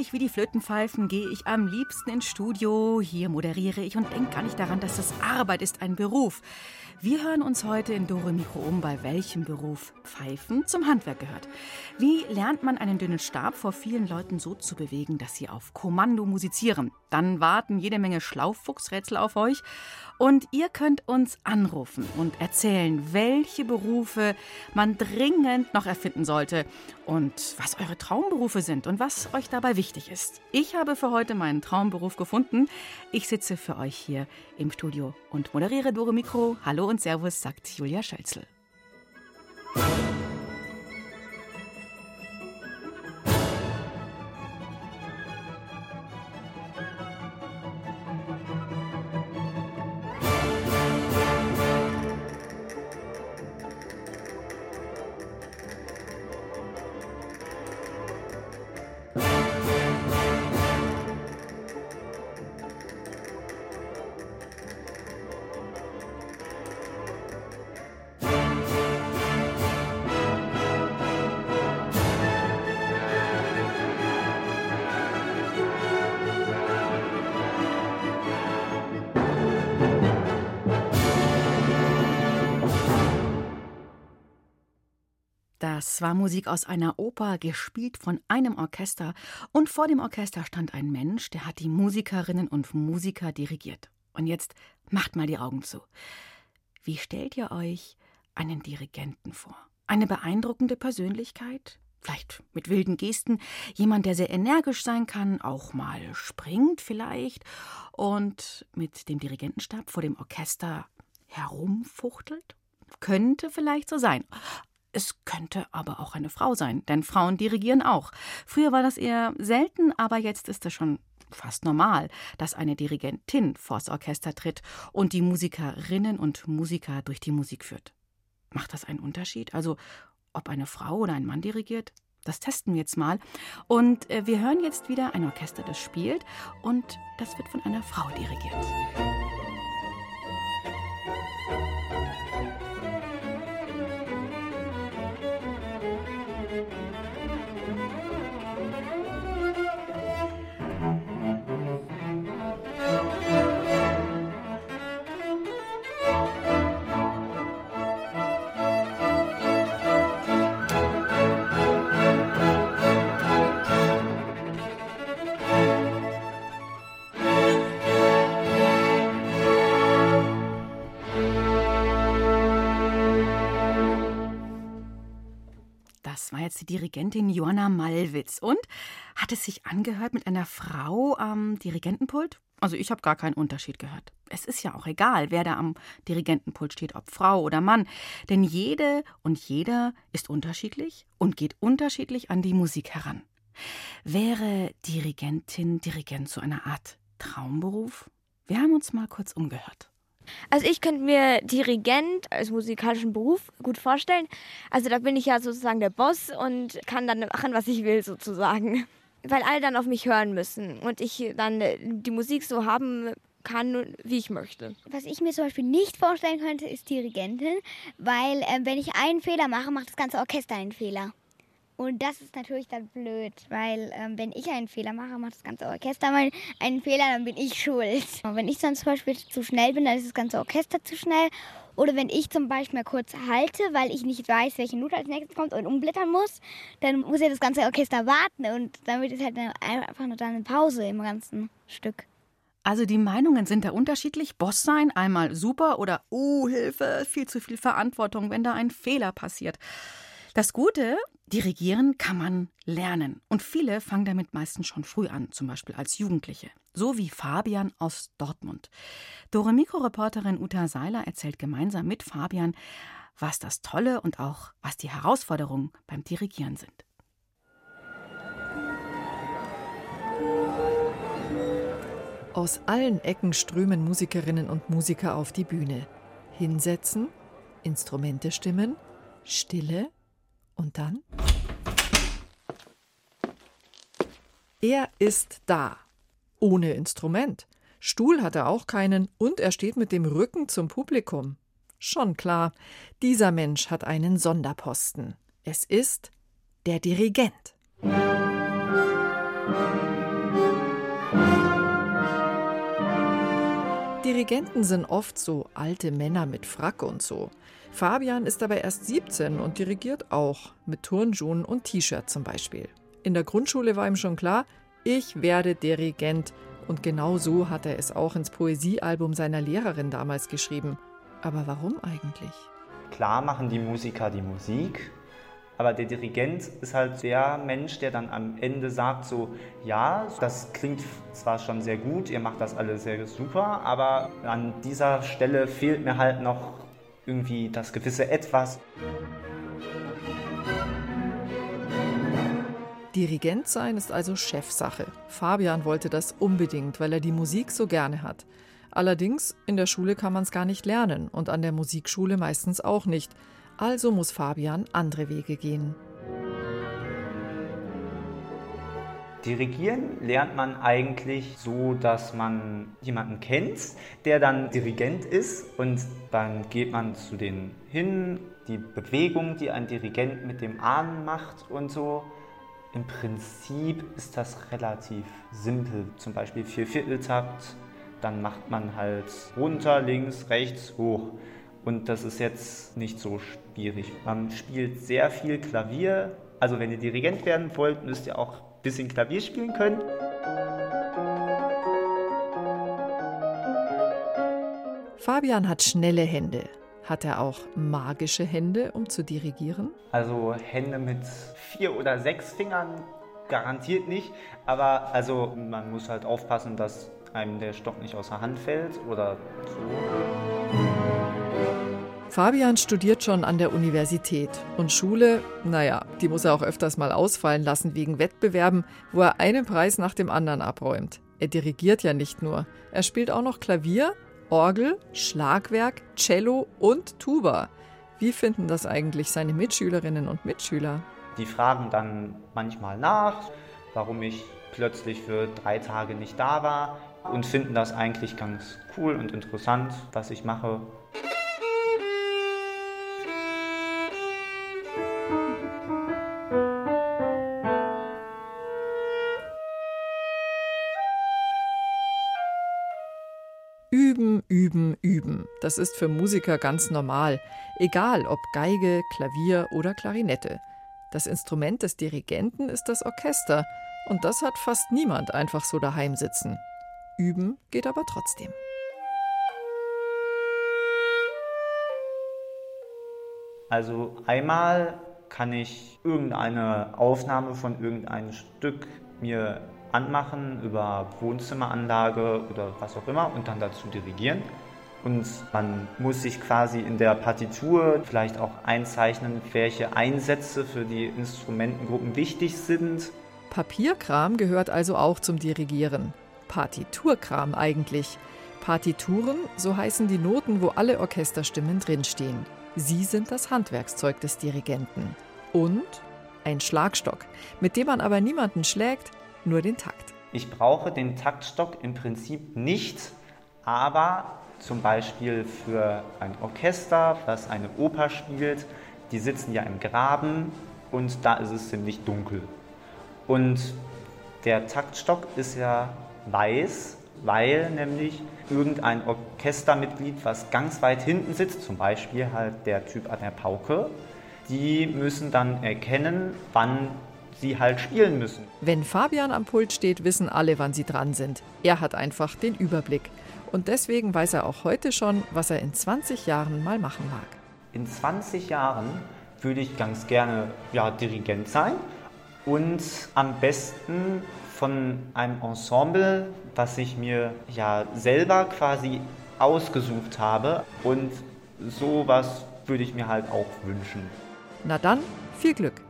Fröhlich wie die Flötenpfeifen gehe ich am liebsten ins Studio. Hier moderiere ich und denke gar nicht daran, dass das Arbeit ist, ein Beruf. Wir hören uns heute in Dore Mikro um, bei welchem Beruf Pfeifen zum Handwerk gehört. Wie lernt man einen dünnen Stab vor vielen Leuten so zu bewegen, dass sie auf Kommando musizieren? Dann warten jede Menge Schlaufuchsrätsel auf euch. Und ihr könnt uns anrufen und erzählen, welche Berufe man dringend noch erfinden sollte und was eure Traumberufe sind und was euch dabei wichtig ist. Ich habe für heute meinen Traumberuf gefunden. Ich sitze für euch hier im Studio und moderiere Dore Mikro. Hallo und Servus, sagt Julia Schölzel. Das war Musik aus einer Oper, gespielt von einem Orchester. Und vor dem Orchester stand ein Mensch, der hat die Musikerinnen und Musiker dirigiert. Und jetzt macht mal die Augen zu. Wie stellt ihr euch einen Dirigenten vor? Eine beeindruckende Persönlichkeit? Vielleicht mit wilden Gesten. Jemand, der sehr energisch sein kann, auch mal springt vielleicht und mit dem Dirigentenstab vor dem Orchester herumfuchtelt? Könnte vielleicht so sein. Es könnte aber auch eine Frau sein, denn Frauen dirigieren auch. Früher war das eher selten, aber jetzt ist es schon fast normal, dass eine Dirigentin vors Orchester tritt und die Musikerinnen und Musiker durch die Musik führt. Macht das einen Unterschied? Also, ob eine Frau oder ein Mann dirigiert? Das testen wir jetzt mal. Und äh, wir hören jetzt wieder ein Orchester, das spielt und das wird von einer Frau dirigiert. Dirigentin Johanna Malwitz. Und hat es sich angehört mit einer Frau am Dirigentenpult? Also ich habe gar keinen Unterschied gehört. Es ist ja auch egal, wer da am Dirigentenpult steht, ob Frau oder Mann. Denn jede und jeder ist unterschiedlich und geht unterschiedlich an die Musik heran. Wäre Dirigentin, Dirigent so eine Art Traumberuf? Wir haben uns mal kurz umgehört. Also ich könnte mir Dirigent als musikalischen Beruf gut vorstellen. Also da bin ich ja sozusagen der Boss und kann dann machen, was ich will sozusagen. Weil alle dann auf mich hören müssen und ich dann die Musik so haben kann, wie ich möchte. Was ich mir zum Beispiel nicht vorstellen könnte, ist Dirigentin, weil äh, wenn ich einen Fehler mache, macht das ganze Orchester einen Fehler. Und das ist natürlich dann blöd, weil ähm, wenn ich einen Fehler mache, macht das ganze Orchester mal einen Fehler, dann bin ich schuld. Und wenn ich dann zum Beispiel zu schnell bin, dann ist das ganze Orchester zu schnell. Oder wenn ich zum Beispiel mal kurz halte, weil ich nicht weiß, welche Note als nächstes kommt und umblättern muss, dann muss ja das ganze Orchester warten und damit ist halt einfach nur dann eine Pause im ganzen Stück. Also die Meinungen sind da unterschiedlich. Boss sein, einmal super oder oh Hilfe, viel zu viel Verantwortung, wenn da ein Fehler passiert. Das Gute, dirigieren kann man lernen. Und viele fangen damit meistens schon früh an, zum Beispiel als Jugendliche. So wie Fabian aus Dortmund. Dore Mikro-Reporterin Uta Seiler erzählt gemeinsam mit Fabian, was das Tolle und auch was die Herausforderungen beim Dirigieren sind. Aus allen Ecken strömen Musikerinnen und Musiker auf die Bühne. Hinsetzen, Instrumente stimmen, Stille und dann. Er ist da. Ohne Instrument. Stuhl hat er auch keinen und er steht mit dem Rücken zum Publikum. Schon klar, dieser Mensch hat einen Sonderposten. Es ist der Dirigent. Dirigenten sind oft so alte Männer mit Frack und so. Fabian ist aber erst 17 und dirigiert auch, mit Turnschuhen und T-Shirt zum Beispiel. In der Grundschule war ihm schon klar, ich werde Dirigent. Und genau so hat er es auch ins Poesiealbum seiner Lehrerin damals geschrieben. Aber warum eigentlich? Klar machen die Musiker die Musik, aber der Dirigent ist halt der Mensch, der dann am Ende sagt so, ja, das klingt zwar schon sehr gut, ihr macht das alles sehr super, aber an dieser Stelle fehlt mir halt noch irgendwie das gewisse Etwas. Dirigent sein ist also Chefsache. Fabian wollte das unbedingt, weil er die Musik so gerne hat. Allerdings, in der Schule kann man es gar nicht lernen und an der Musikschule meistens auch nicht. Also muss Fabian andere Wege gehen. Dirigieren lernt man eigentlich so, dass man jemanden kennt, der dann Dirigent ist und dann geht man zu denen hin, die Bewegung, die ein Dirigent mit dem Arm macht und so. Im Prinzip ist das relativ simpel, zum Beispiel Viervierteltakt, dann macht man halt runter, links, rechts, hoch. Und das ist jetzt nicht so schwierig. Man spielt sehr viel Klavier. Also wenn ihr Dirigent werden wollt, müsst ihr auch ein bisschen Klavier spielen können. Fabian hat schnelle Hände. Hat er auch magische Hände, um zu dirigieren? Also Hände mit vier oder sechs Fingern garantiert nicht. Aber also man muss halt aufpassen, dass einem der Stock nicht aus der Hand fällt oder so. Fabian studiert schon an der Universität und Schule, naja, die muss er auch öfters mal ausfallen lassen wegen Wettbewerben, wo er einen Preis nach dem anderen abräumt. Er dirigiert ja nicht nur, er spielt auch noch Klavier, Orgel, Schlagwerk, Cello und Tuba. Wie finden das eigentlich seine Mitschülerinnen und Mitschüler? Die fragen dann manchmal nach, warum ich plötzlich für drei Tage nicht da war und finden das eigentlich ganz cool und interessant, was ich mache. Das ist für Musiker ganz normal, egal ob Geige, Klavier oder Klarinette. Das Instrument des Dirigenten ist das Orchester und das hat fast niemand einfach so daheim sitzen. Üben geht aber trotzdem. Also einmal kann ich irgendeine Aufnahme von irgendeinem Stück mir anmachen über Wohnzimmeranlage oder was auch immer und dann dazu dirigieren. Und man muss sich quasi in der Partitur vielleicht auch einzeichnen, welche Einsätze für die Instrumentengruppen wichtig sind. Papierkram gehört also auch zum Dirigieren. Partiturkram eigentlich. Partituren, so heißen die Noten, wo alle Orchesterstimmen drinstehen. Sie sind das Handwerkszeug des Dirigenten. Und ein Schlagstock, mit dem man aber niemanden schlägt, nur den Takt. Ich brauche den Taktstock im Prinzip nicht, aber zum Beispiel für ein Orchester, das eine Oper spielt, die sitzen ja im Graben und da ist es ziemlich dunkel. Und der Taktstock ist ja weiß, weil nämlich irgendein Orchestermitglied, was ganz weit hinten sitzt, zum Beispiel halt der Typ an der Pauke, die müssen dann erkennen, wann sie halt spielen müssen. Wenn Fabian am Pult steht, wissen alle, wann sie dran sind. Er hat einfach den Überblick. Und deswegen weiß er auch heute schon, was er in 20 Jahren mal machen mag. In 20 Jahren würde ich ganz gerne ja, Dirigent sein und am besten von einem Ensemble, was ich mir ja selber quasi ausgesucht habe und sowas würde ich mir halt auch wünschen. Na dann, viel Glück.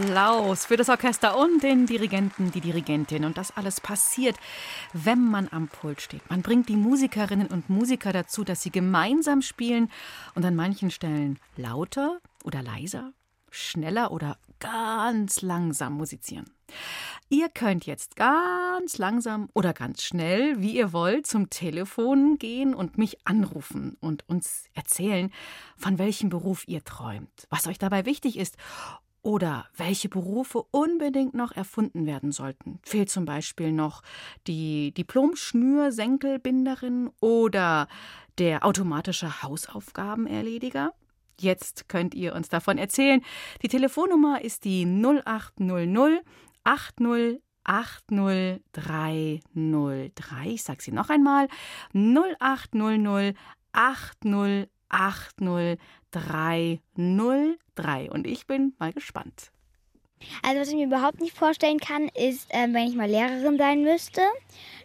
Applaus für das Orchester und den Dirigenten, die Dirigentin. Und das alles passiert, wenn man am Pult steht. Man bringt die Musikerinnen und Musiker dazu, dass sie gemeinsam spielen und an manchen Stellen lauter oder leiser, schneller oder ganz langsam musizieren. Ihr könnt jetzt ganz langsam oder ganz schnell, wie ihr wollt, zum Telefon gehen und mich anrufen und uns erzählen, von welchem Beruf ihr träumt, was euch dabei wichtig ist oder welche Berufe unbedingt noch erfunden werden sollten. Fehlt zum Beispiel noch die Diplom-Schnürsenkelbinderin oder der automatische Hausaufgabenerlediger? Jetzt könnt ihr uns davon erzählen. Die Telefonnummer ist die 0800 80 80303. Ich sage sie noch einmal. 0800 80 80303. Und ich bin mal gespannt. Also was ich mir überhaupt nicht vorstellen kann, ist, äh, wenn ich mal Lehrerin sein müsste,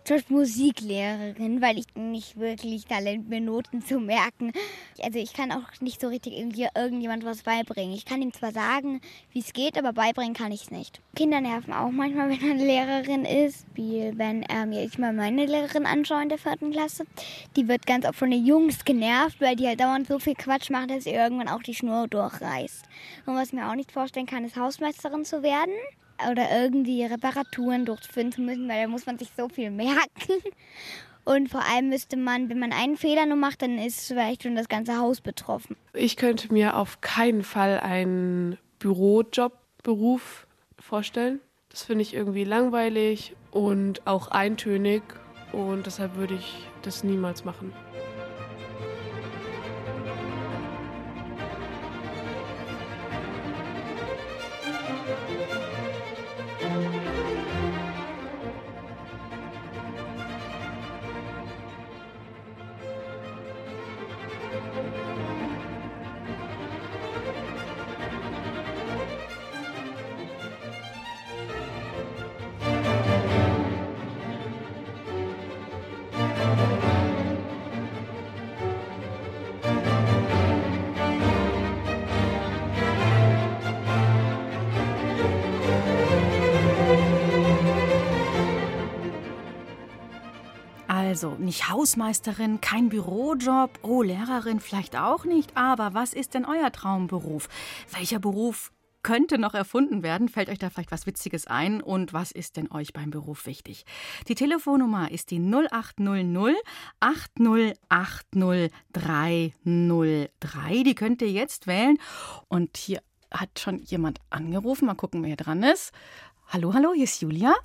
zum Beispiel Musiklehrerin, weil ich nicht wirklich Talent bin, Noten zu merken. Also ich kann auch nicht so richtig irgendwie irgendjemand was beibringen. Ich kann ihm zwar sagen, wie es geht, aber beibringen kann ich es nicht. Kinder nerven auch manchmal, wenn eine Lehrerin ist. Wie wenn ähm, ich mal meine Lehrerin anschaue in der vierten Klasse. Die wird ganz oft von den Jungs genervt, weil die halt dauernd so viel Quatsch machen, dass sie irgendwann auch die Schnur durchreißt. Und was ich mir auch nicht vorstellen kann, ist Hausmeisterin zu werden oder irgendwie Reparaturen durchführen zu müssen, weil da muss man sich so viel merken. Und vor allem müsste man, wenn man einen Fehler nur macht, dann ist vielleicht schon das ganze Haus betroffen. Ich könnte mir auf keinen Fall einen Bürojobberuf vorstellen. Das finde ich irgendwie langweilig und auch eintönig und deshalb würde ich das niemals machen. Also nicht Hausmeisterin, kein Bürojob, oh Lehrerin vielleicht auch nicht, aber was ist denn euer Traumberuf? Welcher Beruf könnte noch erfunden werden? Fällt euch da vielleicht was Witziges ein? Und was ist denn euch beim Beruf wichtig? Die Telefonnummer ist die 0800 8080 303. Die könnt ihr jetzt wählen. Und hier hat schon jemand angerufen. Mal gucken, wer dran ist. Hallo, hallo, hier ist Julia.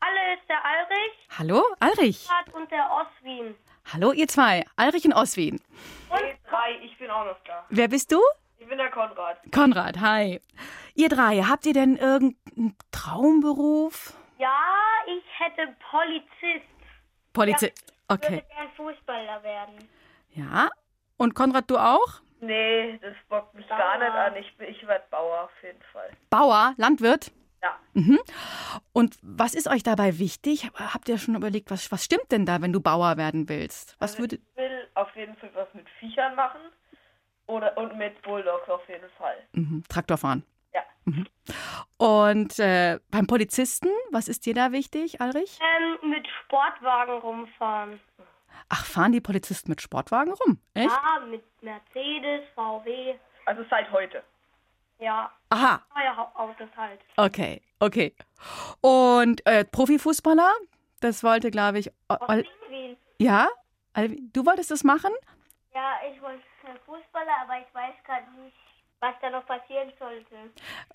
Hallo, ist der Alrich. Hallo, Alrich. Und der Oswin. Hallo, ihr zwei. Alrich und Oswin. Und drei, ich bin auch noch da. Wer bist du? Ich bin der Konrad. Konrad, hi. Ihr drei, habt ihr denn irgendeinen Traumberuf? Ja, ich hätte Polizist. Polizist. Ich Okay. würde gern Fußballer werden. Ja. Und Konrad, du auch? Nee, das bockt mich gar nicht an. Ich, bin- ich werde Bauer auf jeden Fall. Bauer, Landwirt? Ja. Mhm. Und was ist euch dabei wichtig? Habt ihr schon überlegt, was, was stimmt denn da, wenn du Bauer werden willst? Was Also würde. ich will auf jeden Fall was mit Viechern machen. Oder, und mit Bulldogs auf jeden Fall. Mhm. Traktor fahren. Ja. Mhm. Und äh, beim Polizisten, was ist dir da wichtig, Alrich? Ähm, mit Sportwagen rumfahren. Ach, fahren die Polizisten mit Sportwagen rum? Echt? Ja, mit Mercedes, VW. Also seit heute. Ja, Aha, neue Hau- Autos halt. okay, okay. Und äh, Profifußballer? Das wollte, glaube ich. Ol- Wien. ja? Alvi- Du wolltest das machen? Ja, ich wollte Fußballer, aber ich weiß gerade nicht, was da noch passieren sollte.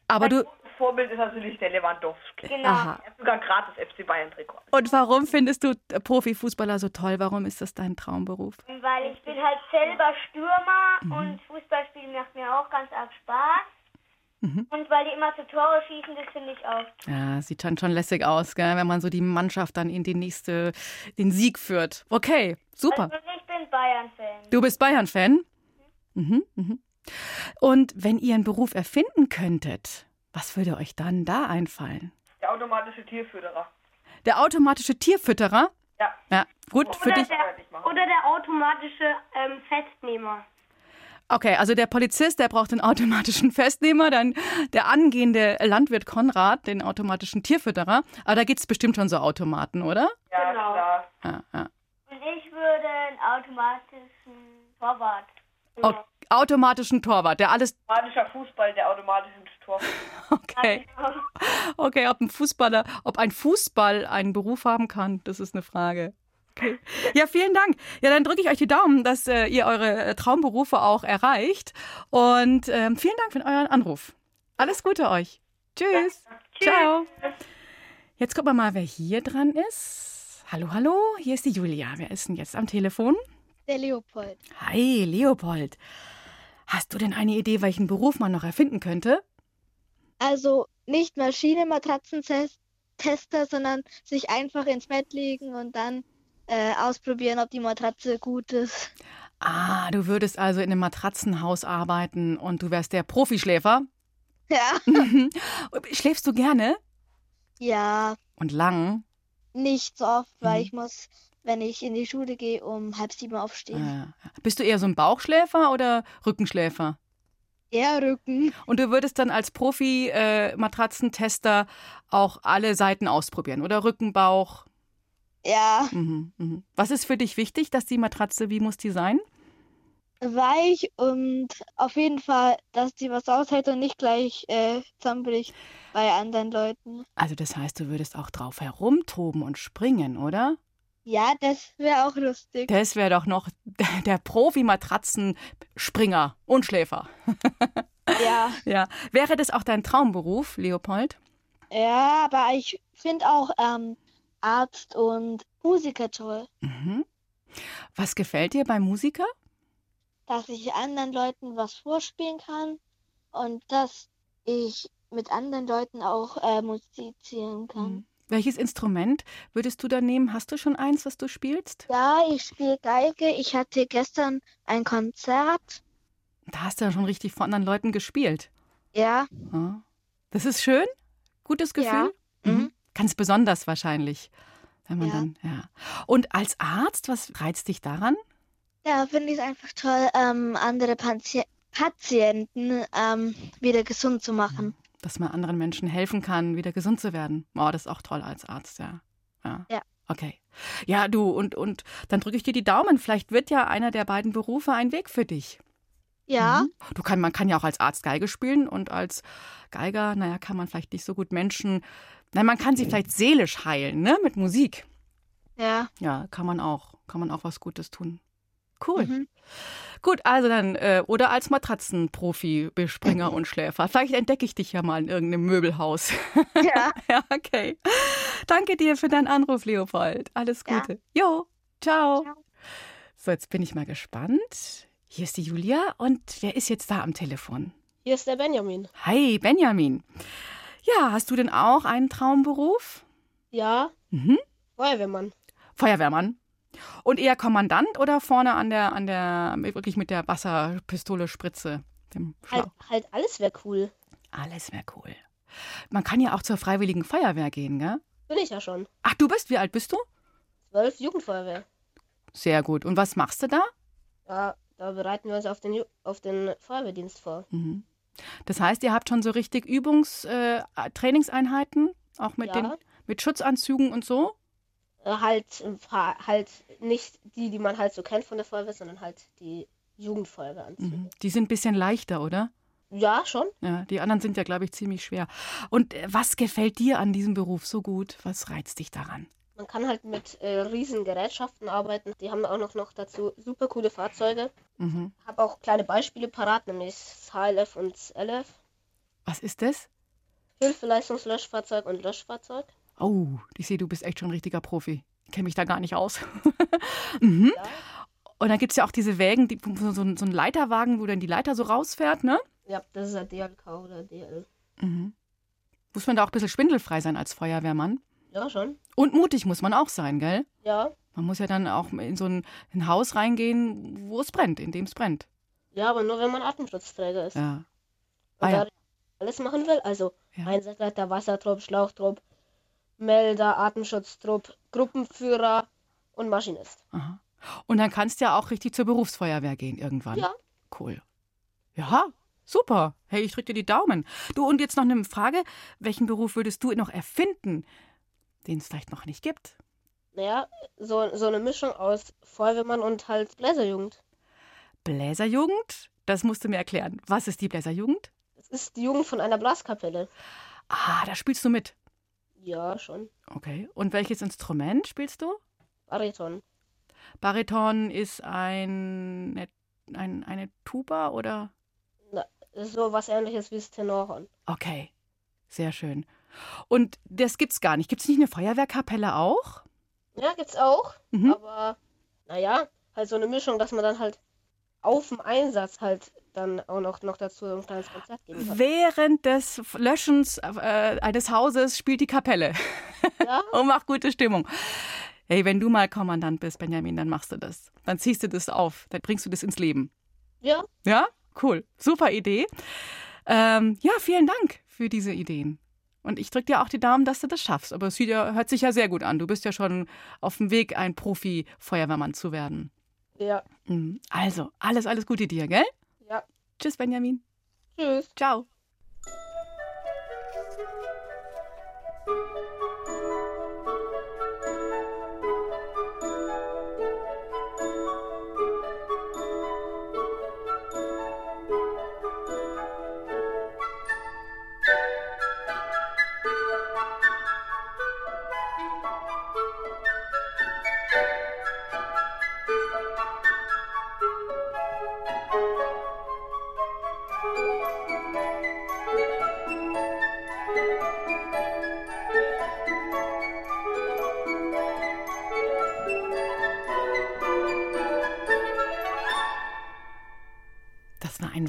Aber du. Das Vorbild ist natürlich der Lewandowski. Genau. Aha. Er hat sogar gratis FC Bayern-Trikot. Und warum findest du Profifußballer so toll? Warum ist das dein Traumberuf? Weil ich bin halt selber Stürmer und Fußballspielen macht mir auch ganz arg Spaß. Und weil die immer zu Tore schießen, das finde ich auch. Ja, sieht dann schon lässig aus, gell? wenn man so die Mannschaft dann in die nächste, den Sieg führt. Okay, super. Also ich bin Bayern-Fan. Du bist Bayern-Fan? Mhm, mhm. Und wenn ihr einen Beruf erfinden könntet, Was würde euch dann da einfallen? Der automatische Tierfütterer. Der automatische Tierfütterer? Ja. Ja, gut, für Oder dich. der, oder der automatische ähm, Festnehmer. Okay, also der Polizist, der braucht den automatischen Festnehmer, dann der angehende Landwirt Konrad, den automatischen Tierfütterer. Aber da gibt es bestimmt schon so Automaten, oder? Ja, Genau. klar. Ja, ja. Und ich würde einen automatischen Torwart. Au automatischen Torwart, der alles. Automatischer Fußball, der automatischen Tor. Okay. Okay, ob ein Fußballer, ob ein Fußball einen Beruf haben kann, das ist eine Frage. Okay. Ja, vielen Dank. Ja, dann drücke ich euch die Daumen, dass äh, ihr eure äh, Traumberufe auch erreicht. Und ähm, vielen Dank für euren Anruf. Alles Gute euch. Tschüss. Ciao. Jetzt gucken wir mal, wer hier dran ist. Hallo, hallo, hier ist die Julia. Wer ist denn jetzt am Telefon? Der Leopold. Hi, Leopold. Hast du denn eine Idee, welchen Beruf man noch erfinden könnte? Also nicht Maschine-Matratzentester, sondern sich einfach ins Bett legen und dann äh, ausprobieren, ob die Matratze gut ist. Ah, du würdest also in einem Matratzenhaus arbeiten und du wärst der Profischläfer. Ja. Schläfst du gerne Ja, und lang? nicht so oft, weil Mhm. ich muss, wenn ich in die Schule gehe, um halb sieben aufstehen. Äh, bist du eher so ein Bauchschläfer oder Rückenschläfer? Eher Rücken. Und du würdest dann als Profi-Matratzentester auch alle Seiten ausprobieren, oder Rücken, Bauch? Ja, Mhm, mhm. Was ist für dich wichtig, dass die Matratze, wie muss die sein? weich und auf jeden Fall, dass die was aushält und nicht gleich äh, zusammenbricht bei anderen Leuten. Also das heißt, du würdest auch drauf herumtoben und springen, oder? Ja, das wäre auch lustig. Das wäre doch noch der Profi-Matratzenspringer und Schläfer. Ja, Ja. Wäre das auch dein Traumberuf, Leopold? ja, aber ich finde auch ähm, Arzt und Musiker toll. Mhm. Was gefällt dir bei Musiker? dass ich anderen Leuten was vorspielen kann und dass ich mit anderen Leuten auch äh, musizieren kann. Welches Instrument würdest du da nehmen? Hast du schon eins, was du spielst? Ja, ich spiele Geige. Ich hatte gestern ein Konzert. Da hast du ja schon richtig vor anderen Leuten gespielt. Ja, Ja. Das ist schön? Gutes Gefühl? Ja. Mhm. Ganz besonders wahrscheinlich. Wenn man Ja. dann, ja. Und als Arzt, was reizt dich daran? ja, finde ich es einfach toll, ähm, andere Pati Patienten ähm, wieder gesund zu machen. Dass man anderen Menschen helfen kann, wieder gesund zu werden. Oh, das ist auch toll als Arzt, ja. Ja. Ja. Okay. Ja, du, und, und dann drücke ich dir die Daumen. Vielleicht wird ja einer der beiden Berufe ein Weg für dich. Ja, Mhm. Du kann, man kann ja auch als Arzt Geige spielen und als Geiger, naja, kann man vielleicht nicht so gut Menschen. Nein, man kann sie vielleicht seelisch heilen, ne? Mit Musik. ja. Ja, kann man auch. Kann man auch was Gutes tun. Cool. Mhm. Gut, also dann, äh, oder als Matratzenprofi, Bespringer und Schläfer. Vielleicht entdecke ich dich ja mal in irgendeinem Möbelhaus. Ja. ja, okay. Danke dir für deinen Anruf, Leopold. Alles Ja. Gute. Jo, ciao. Ciao. So, jetzt bin ich mal gespannt. Hier ist die Julia und wer ist jetzt da am Telefon? Hier ist der Benjamin. Hi, Benjamin. Ja, hast du denn auch einen Traumberuf? Ja, Mhm. Feuerwehrmann. Feuerwehrmann. Und eher Kommandant oder vorne an der, an der, wirklich mit der Wasserpistole, Spritze, dem Halt, halt alles wäre cool. Alles wäre cool. Man kann ja auch zur Freiwilligen Feuerwehr gehen, gell? Bin ich ja schon. Ach, du bist, wie alt bist du? Zwölf Jugendfeuerwehr. Sehr gut. Und was machst du da? Ja, da bereiten wir uns auf den, Ju auf den Feuerwehrdienst vor. Mhm. Das heißt, ihr habt schon so richtig Übungs-, äh, Trainingseinheiten, auch mit, Ja. den, mit Schutzanzügen und so? Äh, halt, ein paar- halt nicht die, die man halt so kennt von der Feuerwehr, sondern halt die Jugendfeuerwehranzüge. Mhm. Die sind ein bisschen leichter, oder? Ja, schon. Ja, die anderen sind ja, glaube ich, ziemlich schwer. Und äh, was gefällt dir an diesem Beruf so gut? Was reizt dich daran? Man kann halt mit äh, riesen Gerätschaften arbeiten. Die haben auch noch, noch dazu super coole Fahrzeuge. Mhm. Habe auch kleine Beispiele parat, nämlich HLF und LF. Was ist das? Hilfeleistungslöschfahrzeug und Löschfahrzeug. Oh, ich sehe, du bist echt schon ein richtiger Profi. Ich kenne mich da gar nicht aus. mhm. Ja. Und dann gibt es ja auch diese Wägen, die, so, so, so ein Leiterwagen, wo dann die Leiter so rausfährt, ne? Ja, das ist ein DLK oder DL. Mhm. Muss man da auch ein bisschen schwindelfrei sein als Feuerwehrmann? Ja, schon. Und mutig muss man auch sein, gell? Ja. Man muss ja dann auch in so ein, ein Haus reingehen, wo es brennt, in dem es brennt. Ja, aber nur wenn man Atemschutzträger ist. Ja. Ah, ja. alles machen will. Also ja. Einsatzleiter, Wassertrupp, Schlauchtrupp, Melder, Atemschutztrupp, Gruppenführer und Maschinist. Aha. Und dann kannst du ja auch richtig zur Berufsfeuerwehr gehen irgendwann. Ja. Cool. Ja, super. Hey, ich drücke dir die Daumen. Du, und jetzt noch eine Frage. Welchen Beruf würdest du noch erfinden, den es vielleicht noch nicht gibt? Naja, so, so eine Mischung aus Feuerwehrmann und halt Bläserjugend. Bläserjugend? Das musst du mir erklären. Was ist die Bläserjugend? Das ist die Jugend von einer Blaskapelle. Ah, da spielst du mit. Ja, schon. Okay. Und welches Instrument spielst du? Bariton. Bariton ist ein, ein eine Tuba oder? Na, so was ähnliches wie das Tenorhorn. Okay. Sehr schön. Und das gibt's gar nicht. Gibt es nicht eine Feuerwehrkapelle auch? Ja, gibt's auch. Mhm. Aber naja, halt so eine Mischung, dass man dann halt auf dem Einsatz halt dann auch noch, noch dazu ein kleines Konzert geben kann. Während des Löschens äh, eines Hauses spielt die Kapelle. Ja. Und macht gute Stimmung. Hey, wenn du mal Kommandant bist, Benjamin, dann machst du das. Dann ziehst du das auf. Dann bringst du das ins Leben. Ja. Ja? Cool. Super Idee. Ähm, ja, vielen Dank für diese Ideen. Und ich drücke dir auch die Daumen, dass du das schaffst. Aber es ja, hört sich ja sehr gut an. Du bist ja schon auf dem Weg, ein Profi-Feuerwehrmann zu werden. Ja. Mhm. Also, alles, alles Gute dir, gell? Ja. Tschüss, Benjamin. Tschüss. Ciao.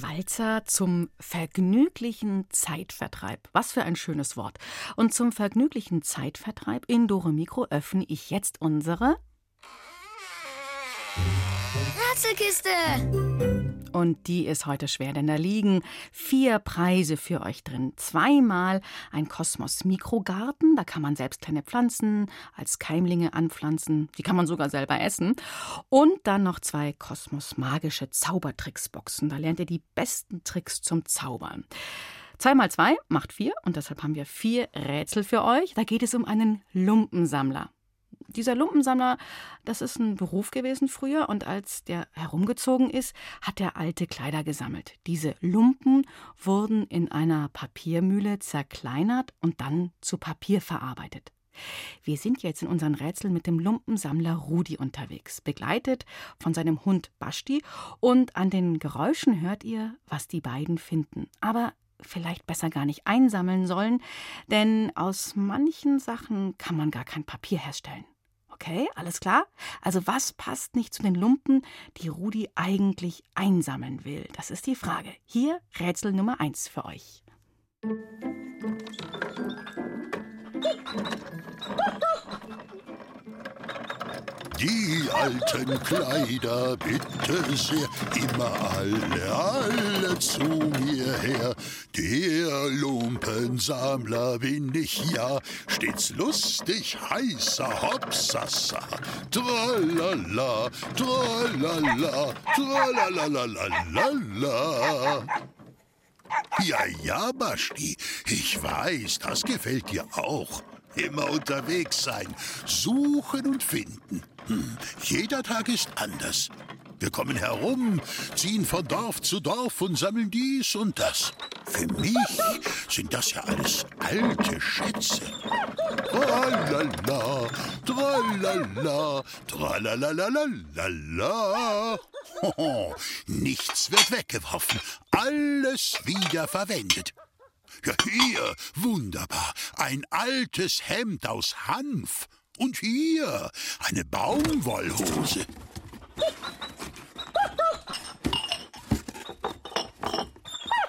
Walzer zum vergnüglichen Zeitvertreib. Was für ein schönes Wort. Und zum vergnüglichen Zeitvertreib in Dore Mikro öffne ich jetzt unsere Rätselkiste. Und die ist heute schwer, denn da liegen vier Preise für euch drin. Zweimal ein Kosmos Mikrogarten, da kann man selbst kleine Pflanzen als Keimlinge anpflanzen, die kann man sogar selber essen. Und dann noch zwei Kosmos magische Zaubertricksboxen, da lernt ihr die besten Tricks zum Zaubern. Zwei mal zwei macht vier und deshalb haben wir vier Rätsel für euch. Da geht es um einen Lumpensammler dieser Lumpensammler, das ist ein Beruf gewesen früher und als der herumgezogen ist, hat er alte Kleider gesammelt. Diese Lumpen wurden in einer Papiermühle zerkleinert und dann zu Papier verarbeitet. Wir sind jetzt in unseren Rätseln mit dem Lumpensammler Rudi unterwegs, begleitet von seinem Hund Basti und an den Geräuschen hört ihr, was die beiden finden. Aber vielleicht besser gar nicht einsammeln sollen, denn aus manchen Sachen kann man gar kein Papier herstellen. Okay, alles klar? Also was passt nicht zu den Lumpen, die Rudi eigentlich einsammeln will? Das ist die Frage. Hier Rätsel Nummer eins für euch. Die alten Kleider, bitte sehr, immer alle, alle zu mir her. Der Lumpensammler bin ich ja, stets lustig, heißer Hopsassa. Tralala, tralala, tralalalalala. Ja, ja, Basti, ich weiß, das gefällt dir auch. Immer unterwegs sein, suchen und finden. Hm, jeder Tag ist anders. Wir kommen herum, ziehen von Dorf zu Dorf und sammeln dies und das. Für mich sind das ja alles alte Schätze. Tralala, tralala, tralalalalala. Nichts wird weggeworfen, alles wieder verwendet. Ja, hier, wunderbar, ein altes Hemd aus Hanf. Und hier, eine Baumwollhose.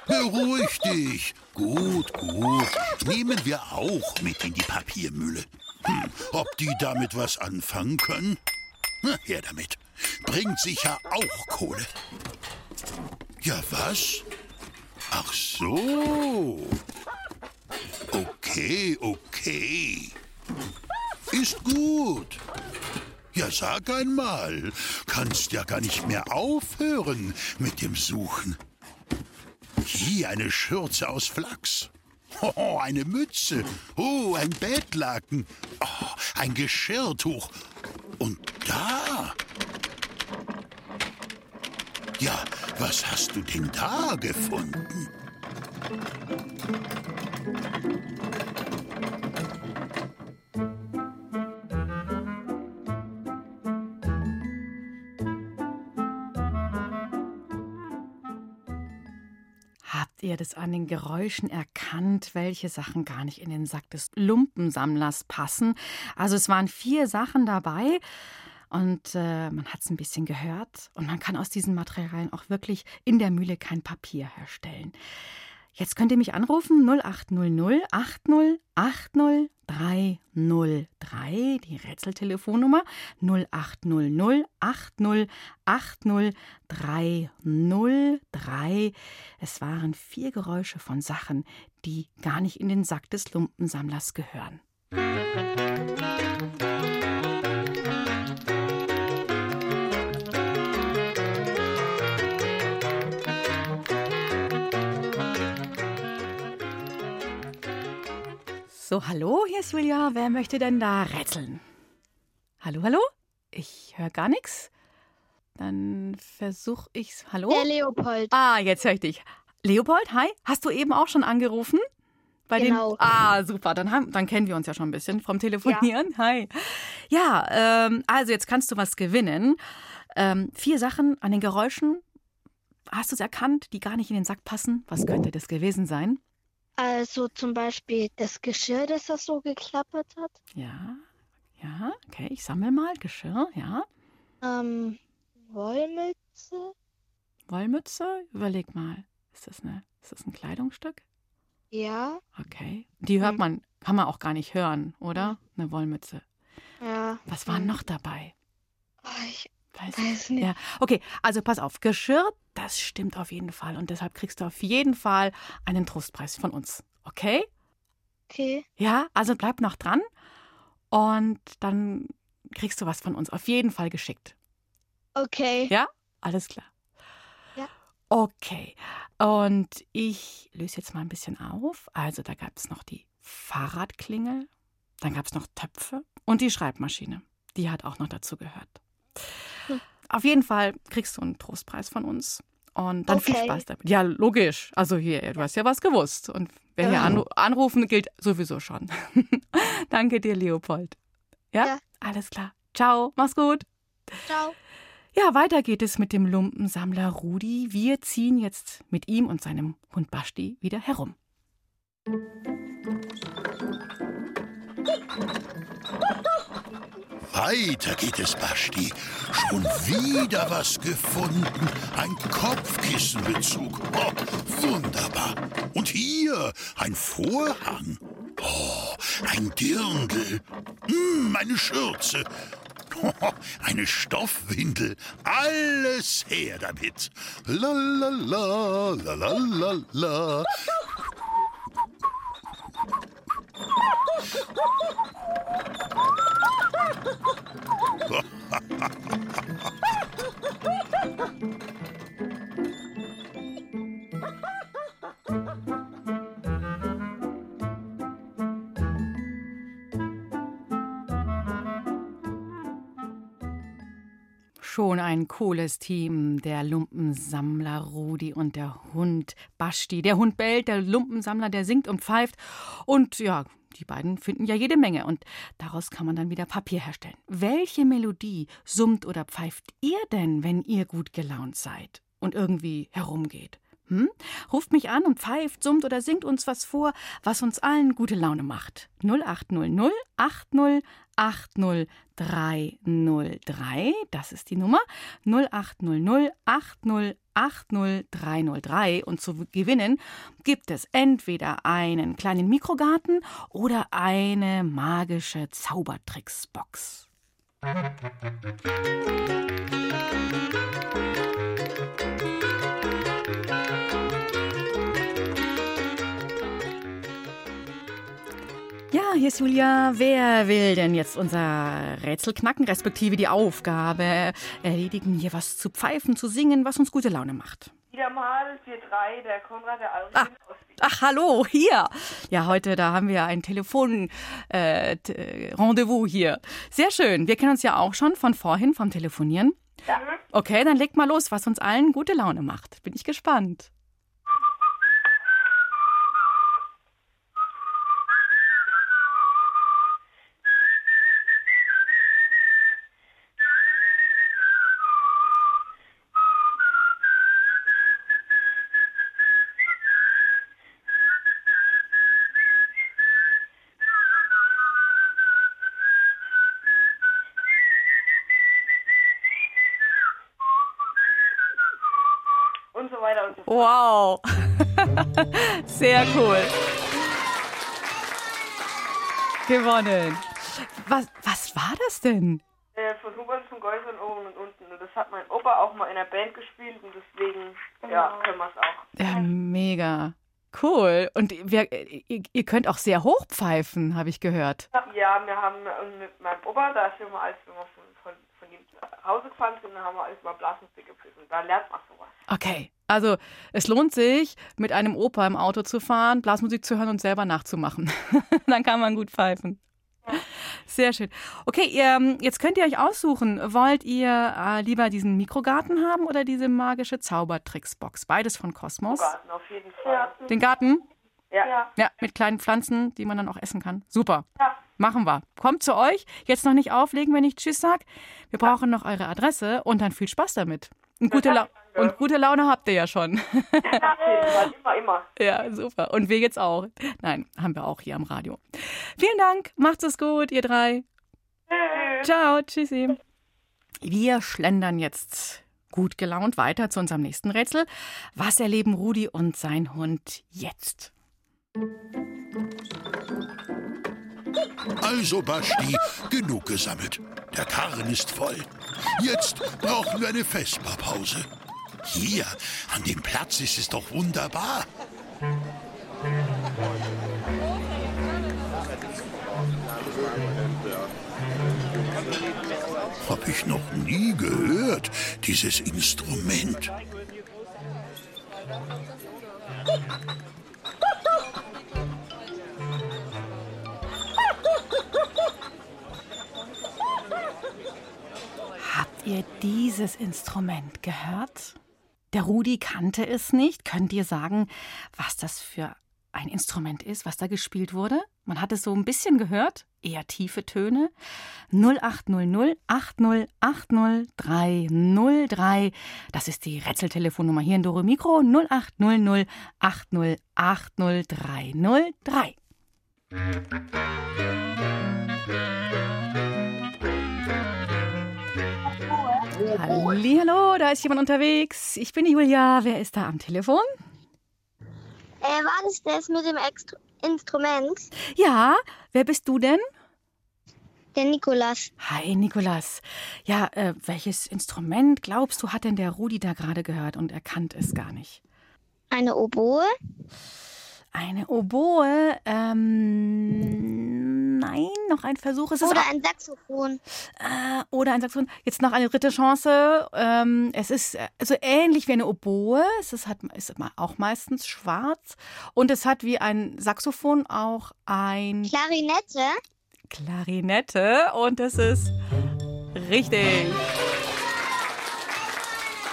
Beruhig dich. Gut, gut. Nehmen wir auch mit in die Papiermühle. Hm, ob die damit was anfangen können? Na, her damit. Bringt sicher auch Kohle. Ja, was? Ach so. Okay, okay. Ist gut. Ja, sag einmal, kannst ja gar nicht mehr aufhören mit dem Suchen. Hier eine Schürze aus Flachs. Oh, eine Mütze. Oh, ein Bettlaken. Oh, ein Geschirrtuch. Und da. Ja, was hast du denn da gefunden? An den Geräuschen erkannt, welche Sachen gar nicht in den Sack des Lumpensammlers passen? Also es waren vier Sachen dabei und äh, man hat es ein bisschen gehört und man kann aus diesen Materialien auch wirklich in der Mühle kein Papier herstellen. Jetzt könnt ihr mich anrufen 0800 80 80 303, die Rätseltelefonnummer 0800 80 80 303. Es waren vier Geräusche von Sachen, die gar nicht in den Sack des Lumpensammlers gehören. So, hallo, hier ist Julia. Wer möchte denn da rätseln? Hallo, hallo? Ich höre gar nichts. Dann versuche ich's. Hallo? Der Leopold. Ah, jetzt höre ich dich. Leopold, hi. Hast du eben auch schon angerufen? Bei Genau. Dem? Ah, super. Dann, haben, dann kennen wir uns ja schon ein bisschen vom Telefonieren. Hi. Ja, ähm, also jetzt kannst du was gewinnen. Ähm, vier Sachen an den Geräuschen. Hast du es erkannt, die gar nicht in den Sack passen? Was könnte das gewesen sein? Also zum Beispiel das Geschirr, das das so geklappert hat. Ja, ja, okay, ich sammle mal Geschirr, ja. Ähm, Wollmütze. Wollmütze, überleg mal. Ist das, eine, ist das ein Kleidungsstück? Ja. Okay. Die hört man, kann man auch gar nicht hören, oder? Eine Wollmütze. Ja. Was war noch dabei? Oh, ich weiß, weiß nicht. Ja, okay, also pass auf, Geschirr, das stimmt auf jeden Fall. Und deshalb kriegst du auf jeden Fall einen Trostpreis von uns. Okay? Okay. Ja, also bleib noch dran und dann kriegst du was von uns auf jeden Fall geschickt. Okay. Ja? Alles klar. Ja. Okay. Und ich löse jetzt mal ein bisschen auf. Also da gab es noch die Fahrradklingel, dann gab es noch Töpfe und die Schreibmaschine. Die hat auch noch dazu gehört. Auf jeden Fall kriegst du einen Trostpreis von uns. Und dann viel Okay. Spaß damit. Ja, logisch. Also hier, du hast ja was gewusst. Und wer hier Ja. anru anrufen, gilt sowieso schon. Danke dir, Leopold. Ja? Ja. Alles klar. Ciao, mach's gut. Ciao. Ja, weiter geht es mit dem Lumpensammler Rudi. Wir ziehen jetzt mit ihm und seinem Hund Basti wieder herum. Weiter geht es, Basti. Schon wieder was gefunden. Ein Kopfkissenbezug. Oh, wunderbar. Und hier ein Vorhang. Oh, ein Dirndl. Hm, eine Schürze. Oh, eine Stoffwindel. Alles her damit. La la la, la la la la. Ha ha ha ha ha! Schon ein cooles Team, der Lumpensammler Rudi und der Hund Basti. Der Hund bellt, der Lumpensammler, der singt und pfeift. Und ja, die beiden finden ja jede Menge und daraus kann man dann wieder Papier herstellen. Welche Melodie summt oder pfeift ihr denn, wenn ihr gut gelaunt seid und irgendwie herumgeht? Hm? Ruft mich an und pfeift, summt oder singt uns was vor, was uns allen gute Laune macht. 0800 80 80 303, das ist die Nummer. 0800 80 80 303. Und zu gewinnen gibt es entweder einen kleinen Mikrogarten oder eine magische Zaubertricksbox. Los, Julia. Wer will denn jetzt unser Rätsel knacken, respektive die Aufgabe erledigen, hier was zu pfeifen, zu singen, was uns gute Laune macht? Wieder mal 4-3, der Konrad, der Alrin. Ah. Ach, hallo, hier. Ja, heute, da haben wir ein Telefon-Rendezvous äh, hier. Sehr schön. Wir kennen uns ja auch schon von vorhin, vom Telefonieren. Ja. Okay, dann legt mal los, was uns allen gute Laune macht. Bin ich gespannt. Wow. Sehr cool. Gewonnen. Was, was war das denn? Von Hubert von Geusern oben und unten. Und das hat mein Opa auch mal in der Band gespielt und deswegen, ja, können wir es auch. Ja, mega. Cool. Und wir, ihr, könnt auch sehr hoch pfeifen, habe ich gehört. Ja, wir haben äh, mit meinem Opa, da ist immer als wenn wir von, von, von ihm nach Hause gefahren sind, dann haben wir alles mal Blasmusik gepfiffen. Da lernt man sowas. Okay. Also es lohnt sich, mit einem Opa im Auto zu fahren, Blasmusik zu hören und selber nachzumachen. Dann kann man gut pfeifen. Sehr schön. Okay, ihr, jetzt könnt ihr euch aussuchen, wollt ihr äh, lieber diesen Mikrogarten haben oder diese magische Zaubertricksbox? Beides von Kosmos. Garten auf jeden Fall. Den Garten? Ja. Ja, mit kleinen Pflanzen, die man dann auch essen kann. Super. Ja. Machen wir. Kommt zu euch. Jetzt noch nicht auflegen, wenn ich Tschüss sag. Wir brauchen noch eure Adresse und dann viel Spaß damit. Und gute, Und gute Laune habt ihr ja schon. Ja, immer, immer. ja, super. Und wir jetzt auch. Nein, haben wir auch hier am Radio. Vielen Dank. Macht's es gut, ihr drei. Ciao. Tschüssi. Wir schlendern jetzt gut gelaunt weiter zu unserem nächsten Rätsel. Was erleben Rudi und sein Hund jetzt? Also, Basti, genug gesammelt. Der Karren ist voll. Jetzt brauchen wir eine Vesperpause. Hier, an dem Platz ist es doch wunderbar. Hab ich noch nie gehört, dieses Instrument. Habt ihr dieses Instrument gehört? Der Rudi kannte es nicht. Könnt ihr sagen, was das für ein Instrument ist, was da gespielt wurde? Man hat es so ein bisschen gehört, eher tiefe Töne. 0800 8080303. Das ist die Rätseltelefonnummer hier in Dore Mikro. 0800 8080303. Hallo, da ist jemand unterwegs. Ich bin die Julia. Wer ist da am Telefon? Äh, war das das mit dem Extru Instrument? Ja, wer bist du denn? Der Nikolas. Hi, Nikolas. Ja, äh, welches Instrument glaubst du, hat denn der Rudi da gerade gehört und erkannt es gar nicht? Eine Oboe? Eine Oboe? Ähm, nein, noch ein Versuch. Es ist Oder auch- ein Saxophon? Äh, oder ein Saxophon. Jetzt noch eine dritte Chance. Ähm, es ist äh, so ähnlich wie eine Oboe. Es ist, hat, ist auch meistens schwarz. Und es hat wie ein Saxophon auch ein Klarinette? Klarinette. Und das ist richtig.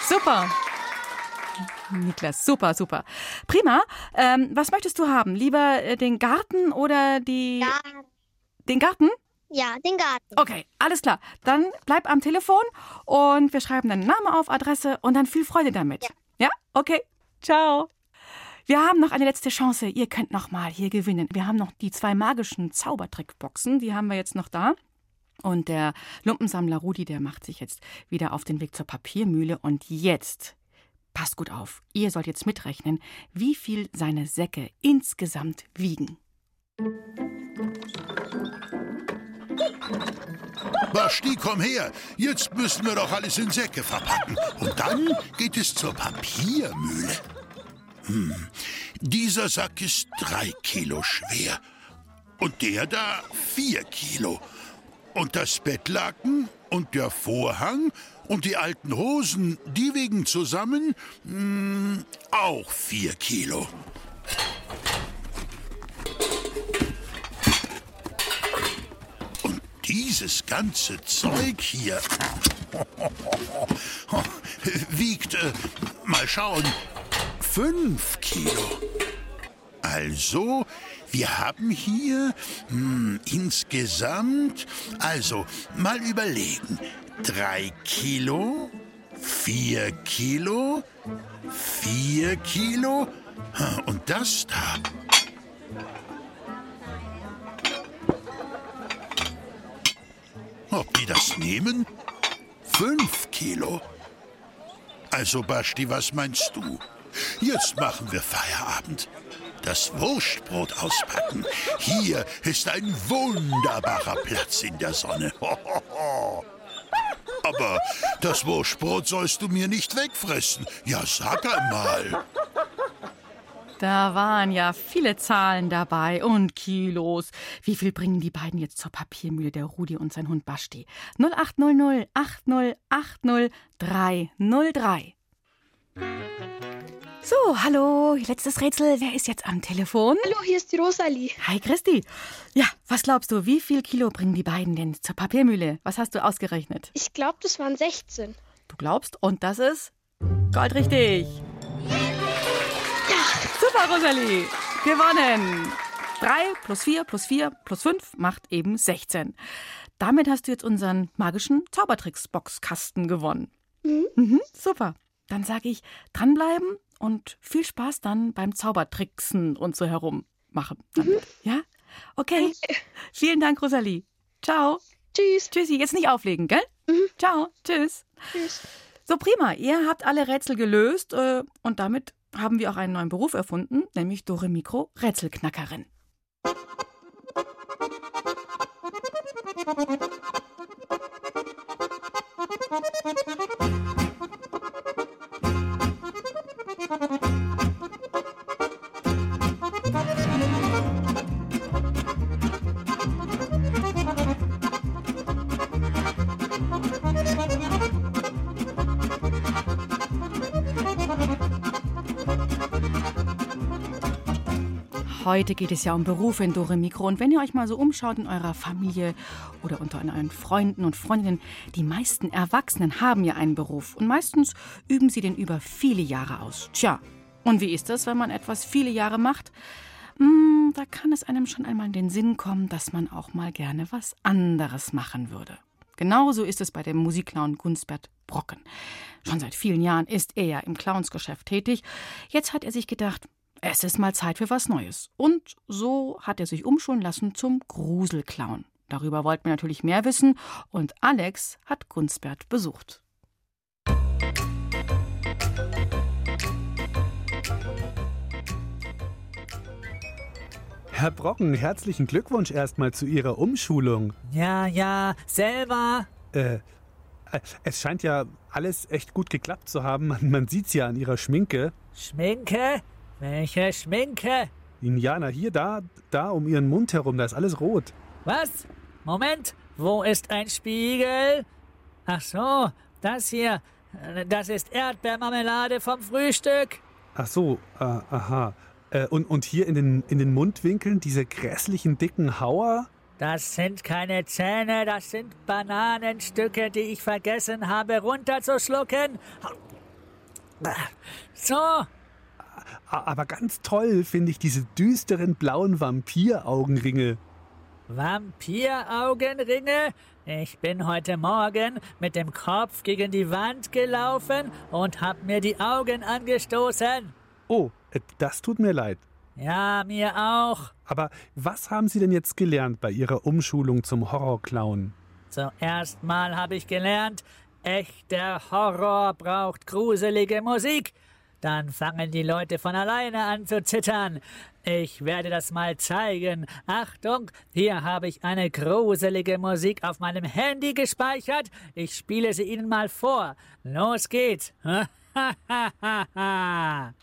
Super. Niklas, super, super. Prima. Ähm, was möchtest du haben? Lieber äh, den Garten oder die. Ja. Den Garten? Ja, den Garten. Okay, alles klar. Dann bleib am Telefon und wir schreiben deinen Namen auf, Adresse und dann viel Freude damit. Ja? Okay. Ciao. Wir haben noch eine letzte Chance. Ihr könnt noch mal hier gewinnen. Wir haben noch die zwei magischen Zaubertrickboxen. Die haben wir jetzt noch da. Und der Lumpensammler Rudi, der macht sich jetzt wieder auf den Weg zur Papiermühle. Und jetzt, passt gut auf, ihr sollt jetzt mitrechnen, wie viel seine Säcke insgesamt wiegen. Basti, komm her. Jetzt müssen wir doch alles in Säcke verpacken. Und dann geht es zur Papiermühle. Hm. Dieser Sack ist drei Kilo schwer. Und der da vier Kilo. Und das Bettlaken und der Vorhang und die alten Hosen, die wiegen zusammen mh, hm, auch vier Kilo. Dieses ganze Zeug hier wiegt, äh, mal schauen, fünf Kilo. Also, wir haben hier hm, insgesamt, also mal überlegen, drei Kilo, vier Kilo, vier Kilo und das da. Ob die das nehmen? Fünf Kilo. Also, Basti, was meinst du? Jetzt machen wir Feierabend. Das Wurstbrot auspacken. Hier ist ein wunderbarer Platz in der Sonne. Aber das Wurstbrot sollst du mir nicht wegfressen. Ja, sag einmal. Da waren ja viele Zahlen dabei und Kilos. Wie viel bringen die beiden jetzt zur Papiermühle, der Rudi und sein Hund Basti? 0800 8080 303. So, hallo, letztes Rätsel. Wer ist jetzt am Telefon? Hallo, hier ist die Rosalie. Hi, Christi. Ja, was glaubst du, wie viel Kilo bringen die beiden denn zur Papiermühle? Was hast du ausgerechnet? Ich glaube, das waren 16. Du glaubst? Und das ist goldrichtig. Ja. Super, Rosalie. Gewonnen. 3 plus 4 plus 4 plus 5 macht eben 16. Damit hast du jetzt unseren magischen Zaubertricks-Boxkasten gewonnen. Mhm. Mhm, super. Dann sage ich, dranbleiben und viel Spaß dann beim Zaubertricksen und so herummachen. Mhm. Ja? Okay. Vielen Dank, Rosalie. Ciao. Tschüss. Tschüssi. Jetzt nicht auflegen, gell? Mhm. Ciao. Tschüss. Tschüss. So, prima. Ihr habt alle Rätsel gelöst äh, und damit haben wir auch einen neuen Beruf erfunden, nämlich Dore Mikro Rätselknackerin. Heute geht es ja um Berufe in Dore Mikro. Und wenn ihr euch mal so umschaut in eurer Familie oder unter euren Freunden und Freundinnen, die meisten Erwachsenen haben ja einen Beruf. Und meistens üben sie den über viele Jahre aus. Tja, und wie ist das, wenn man etwas viele Jahre macht? Hm, da kann es einem schon einmal in den Sinn kommen, dass man auch mal gerne was anderes machen würde. Genauso ist es bei dem Musikclown Gunsbert Brocken. Schon seit vielen Jahren ist er ja im Clownsgeschäft tätig. Jetzt hat er sich gedacht, es ist mal Zeit für was Neues. Und so hat er sich umschulen lassen zum Gruselclown. Darüber wollten wir natürlich mehr wissen und Alex hat Gunsbert besucht. Herr Brocken, herzlichen Glückwunsch erstmal zu Ihrer Umschulung. Ja, ja, selber. Äh, äh es scheint ja alles echt gut geklappt zu haben. Man, man sieht's ja an Ihrer Schminke. Schminke? Welche Schminke? Indianer, hier, da, da um ihren Mund herum, da ist alles rot. Was? Moment, wo ist ein Spiegel? Ach so, das hier. Das ist Erdbeermarmelade vom Frühstück. Ach so, äh, aha. Äh, und, und hier in den, in den Mundwinkeln diese grässlichen dicken Hauer? Das sind keine Zähne, das sind Bananenstücke, die ich vergessen habe runterzuschlucken. So, aber ganz toll finde ich diese düsteren blauen Vampiraugenringe. Vampiraugenringe? Ich bin heute Morgen mit dem Kopf gegen die Wand gelaufen und hab mir die Augen angestoßen. Oh, äh, das tut mir leid. Ja, mir auch. Aber was haben Sie denn jetzt gelernt bei Ihrer Umschulung zum Horrorclown? Zuerst mal habe ich gelernt, echter Horror braucht gruselige Musik. Dann fangen die Leute von alleine an zu zittern. Ich werde das mal zeigen. Achtung, hier habe ich eine gruselige Musik auf meinem Handy gespeichert. Ich spiele sie Ihnen mal vor. Los geht's. Ha ha ha ha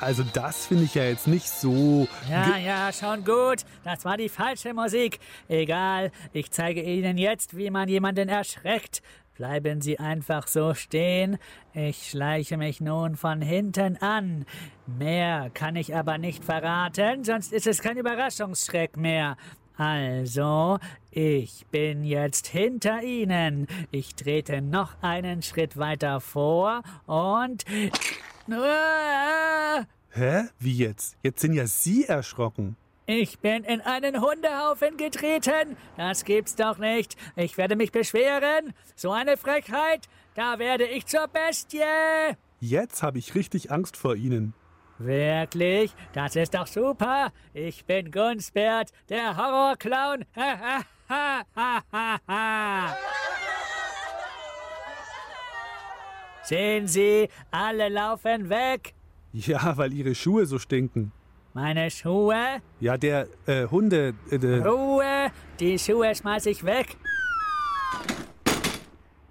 also das finde ich ja jetzt nicht so. Ja, ja, schon gut. Das war die falsche Musik. Egal, ich zeige Ihnen jetzt, wie man jemanden erschreckt. Bleiben Sie einfach so stehen. Ich schleiche mich nun von hinten an. Mehr kann ich aber nicht verraten, sonst ist es kein Überraschungsschreck mehr. Also, ich bin jetzt hinter Ihnen. Ich trete noch einen Schritt weiter vor und. Hä? Wie jetzt? Jetzt sind ja Sie erschrocken. Ich bin in einen Hundehaufen getreten. Das gibt's doch nicht. Ich werde mich beschweren. So eine Frechheit. Da werde ich zur Bestie. Jetzt habe ich richtig Angst vor Ihnen. Wirklich? Das ist doch super. Ich bin Gunsbert, der Horrorclown. Sehen Sie, alle laufen weg. Ja, weil Ihre Schuhe so stinken. Meine Schuhe? Ja, der äh, Hunde. Äh, der Ruhe! Die Schuhe schmeiß ich weg.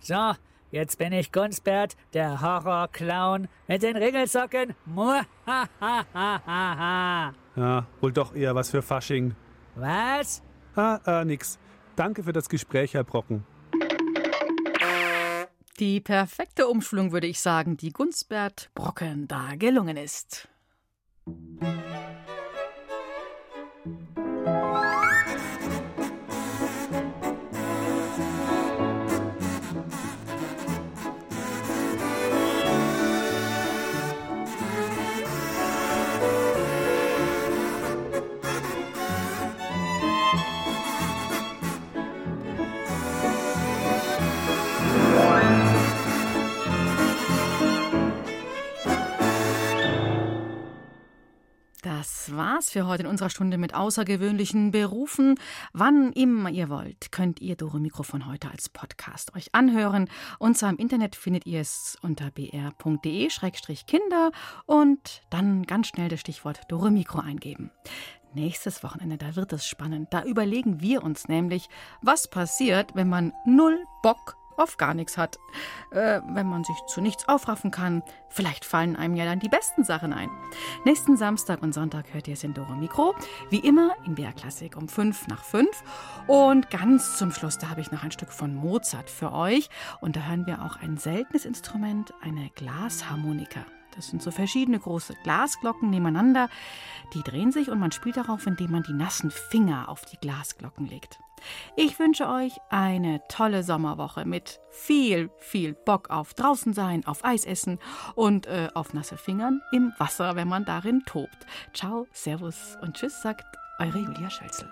So, jetzt bin ich Gunsbert, der Horrorclown mit den Ringelsocken. ja, wohl doch eher was für Fasching. Was? Ah, äh, nix. Danke für das Gespräch, Herr Brocken. Die perfekte Umschulung, würde ich sagen, die Gunsbert Brocken da gelungen ist. Das für heute in unserer Stunde mit außergewöhnlichen Berufen. Wann immer ihr wollt, könnt ihr Dore Mikro von heute als Podcast euch anhören. Und zwar im Internet findet ihr es unter br.de-kinder und dann ganz schnell das Stichwort Dore Mikro eingeben. Nächstes Wochenende, da wird es spannend. Da überlegen wir uns nämlich, was passiert, wenn man null Bock auf gar nichts hat. Äh, wenn man sich zu nichts aufraffen kann, vielleicht fallen einem ja dann die besten Sachen ein. Nächsten Samstag und Sonntag hört ihr Sendoro Mikro, wie immer in BR Klassik um 5 nach 5. Und ganz zum Schluss, da habe ich noch ein Stück von Mozart für euch. Und da hören wir auch ein seltenes Instrument, eine Glasharmonika. Das sind so verschiedene große Glasglocken nebeneinander. Die drehen sich und man spielt darauf, indem man die nassen Finger auf die Glasglocken legt. Ich wünsche euch eine tolle Sommerwoche mit viel, viel Bock auf draußen sein, auf Eis essen und äh, auf nasse Fingern im Wasser, wenn man darin tobt. Ciao, Servus und Tschüss, sagt eure Julia Schölzel.